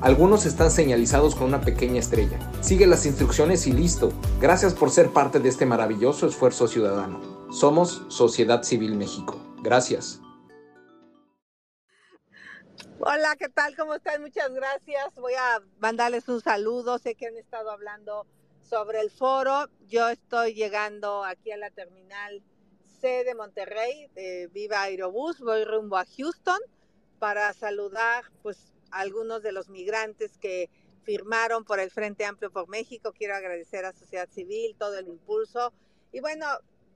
Algunos están señalizados con una pequeña estrella. Sigue las instrucciones y listo. Gracias por ser parte de este maravilloso esfuerzo ciudadano. Somos Sociedad Civil México. Gracias. Hola, ¿qué tal? ¿Cómo están? Muchas gracias. Voy a mandarles un saludo. Sé que han estado hablando sobre el foro. Yo estoy llegando aquí a la terminal C de Monterrey, de Viva Aerobús, voy rumbo a Houston para saludar pues algunos de los migrantes que firmaron por el Frente Amplio por México. Quiero agradecer a Sociedad Civil todo el impulso. Y bueno,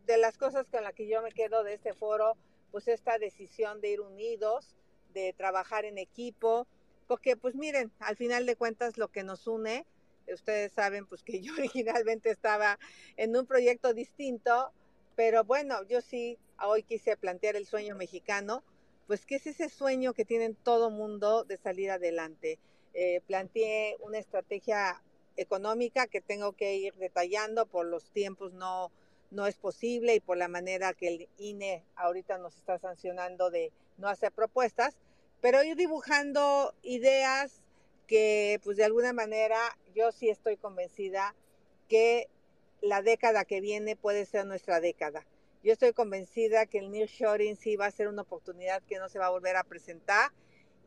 de las cosas con las que yo me quedo de este foro, pues esta decisión de ir unidos, de trabajar en equipo, porque pues miren, al final de cuentas lo que nos une, ustedes saben pues que yo originalmente estaba en un proyecto distinto, pero bueno, yo sí hoy quise plantear el sueño mexicano, pues ¿qué es ese sueño que tienen todo mundo de salir adelante? Eh, planteé una estrategia económica que tengo que ir detallando por los tiempos no no es posible y por la manera que el INE ahorita nos está sancionando de no hacer propuestas, pero ir dibujando ideas que pues de alguna manera yo sí estoy convencida que la década que viene puede ser nuestra década. Yo estoy convencida que el nearshoring sí va a ser una oportunidad que no se va a volver a presentar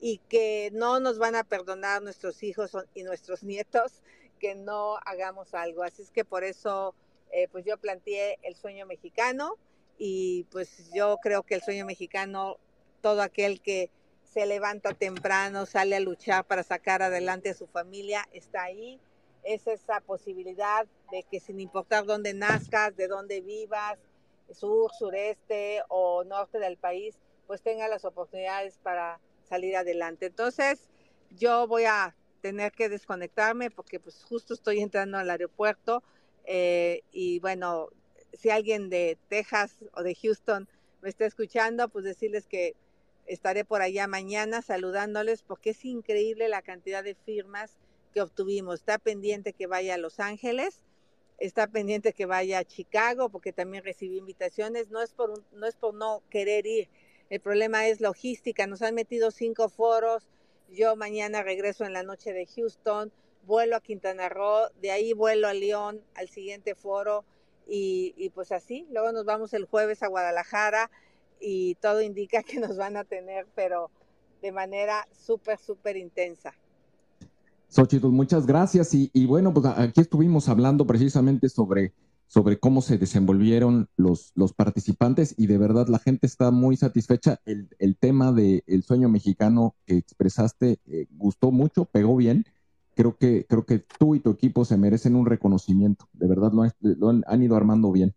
y que no nos van a perdonar nuestros hijos y nuestros nietos que no hagamos algo. Así es que por eso eh, pues yo planteé el sueño mexicano y pues yo creo que el sueño mexicano, todo aquel que se levanta temprano, sale a luchar para sacar adelante a su familia, está ahí es esa posibilidad de que sin importar dónde nazcas, de dónde vivas, sur, sureste o norte del país, pues tenga las oportunidades para salir adelante. Entonces, yo voy a tener que desconectarme porque pues justo estoy entrando al aeropuerto eh, y bueno, si alguien de Texas o de Houston me está escuchando, pues decirles que estaré por allá mañana saludándoles porque es increíble la cantidad de firmas que obtuvimos. Está pendiente que vaya a Los Ángeles está pendiente que vaya a Chicago porque también recibí invitaciones. No es por, no, es por no querer ir, el problema es logística. Nos han metido cinco foros. Yo mañana regreso en la noche de Houston, vuelo a Quintana Roo, de ahí vuelo a León al siguiente foro y, y pues así. Luego nos vamos el jueves a Guadalajara y todo indica que nos van a tener, pero de manera súper, súper intensa. Xochitl, muchas gracias. Y, bueno, pues aquí estuvimos hablando precisamente sobre, sobre cómo se desenvolvieron los, los participantes y de verdad la gente está muy satisfecha. El, el tema del sueño mexicano que expresaste eh, gustó mucho, pegó bien. Creo que, creo que tú y tu equipo se merecen un reconocimiento. De verdad lo, lo han, han ido armando bien.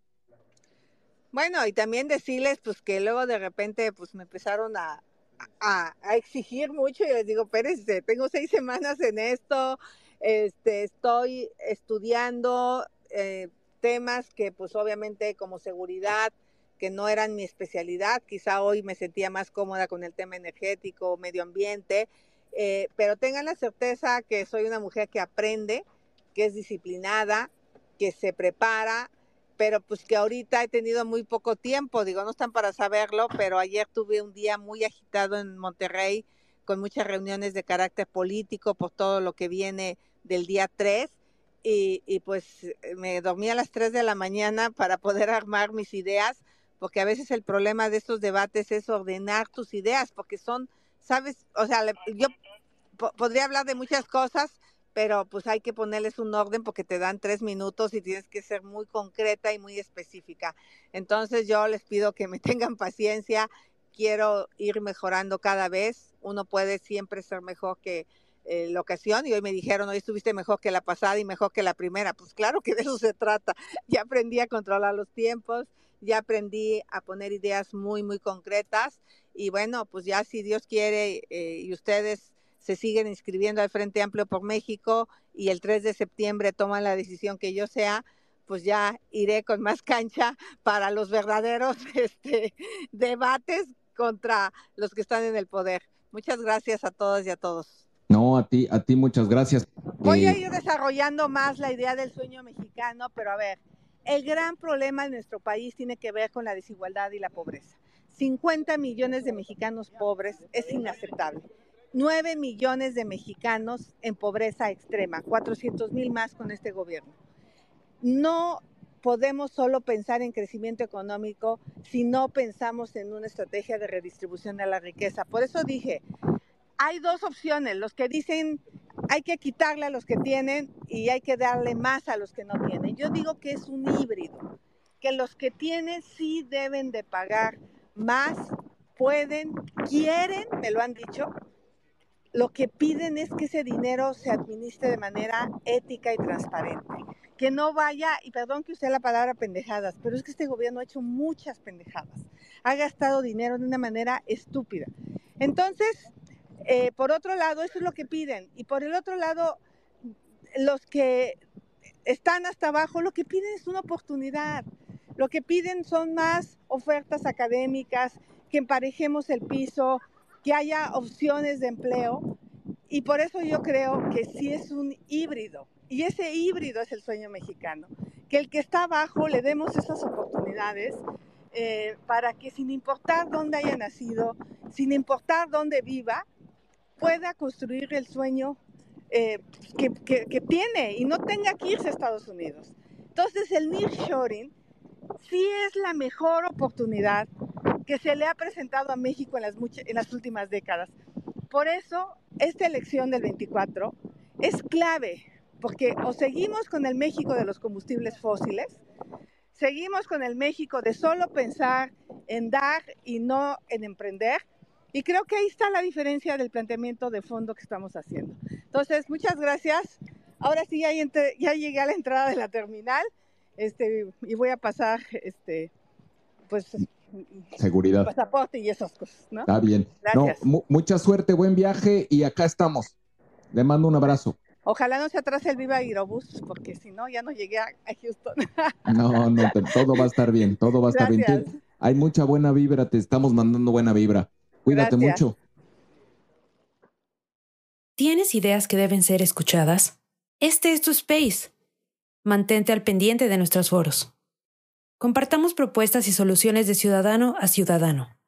Bueno, y también decirles pues que luego de repente pues me empezaron a, a, exigir mucho y les digo, espérense, tengo seis semanas en esto, este, estoy estudiando eh, temas que pues obviamente como seguridad, que no eran mi especialidad, quizá hoy me sentía más cómoda con el tema energético, medio ambiente, eh, pero tengan la certeza que soy una mujer que aprende, que es disciplinada, que se prepara, pero pues que ahorita he tenido muy poco tiempo, digo, no están para saberlo, pero ayer tuve un día muy agitado en Monterrey con muchas reuniones de carácter político por todo lo que viene del día 3 y, y pues me dormí a las 3 de la mañana para poder armar mis ideas, porque a veces el problema de estos debates es ordenar tus ideas, porque son, sabes, o sea, yo podría hablar de muchas cosas, pero pues hay que ponerles un orden porque te dan tres minutos y tienes que ser muy concreta y muy específica. Entonces yo les pido que me tengan paciencia, quiero ir mejorando cada vez, uno puede siempre ser mejor que eh, la ocasión y hoy me dijeron, hoy estuviste mejor que la pasada y mejor que la primera, pues claro que de eso se trata, ya aprendí a controlar los tiempos, ya aprendí a poner ideas muy, muy concretas y bueno, pues ya si Dios quiere eh, y ustedes se siguen inscribiendo al Frente Amplio por México y el 3 de septiembre toman la decisión que yo sea, pues ya iré con más cancha para los verdaderos este, debates contra los que están en el poder. Muchas gracias a todas y a todos. No, a ti, a ti muchas gracias. Voy a eh, ir desarrollando más la idea del sueño mexicano, pero a ver, el gran problema en nuestro país tiene que ver con la desigualdad y la pobreza. 50 millones de mexicanos pobres es inaceptable. 9 millones de mexicanos en pobreza extrema, 400 mil más con este gobierno. No podemos solo pensar en crecimiento económico si no pensamos en una estrategia de redistribución de la riqueza. Por eso dije, hay dos opciones, los que dicen hay que quitarle a los que tienen y hay que darle más a los que no tienen. Yo digo que es un híbrido, que los que tienen sí deben de pagar más, pueden, quieren, me lo han dicho, lo que piden es que ese dinero se administre de manera ética y transparente. Que no vaya, y perdón que use la palabra pendejadas, pero es que este gobierno ha hecho muchas pendejadas. Ha gastado dinero de una manera estúpida. Entonces, eh, por otro lado, eso es lo que piden. Y por el otro lado, los que están hasta abajo, lo que piden es una oportunidad. Lo que piden son más ofertas académicas, que emparejemos el piso, que haya opciones de empleo. Y por eso yo creo que sí es un híbrido. Y ese híbrido es el sueño mexicano, que el que está abajo le demos esas oportunidades eh, para que sin importar dónde haya nacido, sin importar dónde viva, pueda construir el sueño eh, que, tiene y no tenga que irse a Estados Unidos. Entonces el nearshoring sí es la mejor oportunidad que se le ha presentado a México en las, en las últimas décadas. Por eso, esta elección del 24 es clave, porque o seguimos con el México de los combustibles fósiles, seguimos con el México de solo pensar en dar y no en emprender, y creo que ahí está la diferencia del planteamiento de fondo que estamos haciendo. Entonces, muchas gracias. Ahora sí, ya, ya llegué a la entrada de la terminal este, y voy a pasar este, pues seguridad. Pasaporte y esas cosas, ¿no? Está bien. mucha suerte, buen viaje y acá estamos. Le mando un abrazo. Ojalá no se atrase el Viva Aerobús, porque si no, ya no llegué a, Houston. No, no, todo va a estar bien, todo va a estar bien. Hay mucha buena vibra, te estamos mandando buena vibra. Cuídate mucho. ¿Tienes ideas que deben ser escuchadas? Este es tu space Mantente al pendiente de nuestros foros. Compartamos propuestas y soluciones de ciudadano a ciudadano.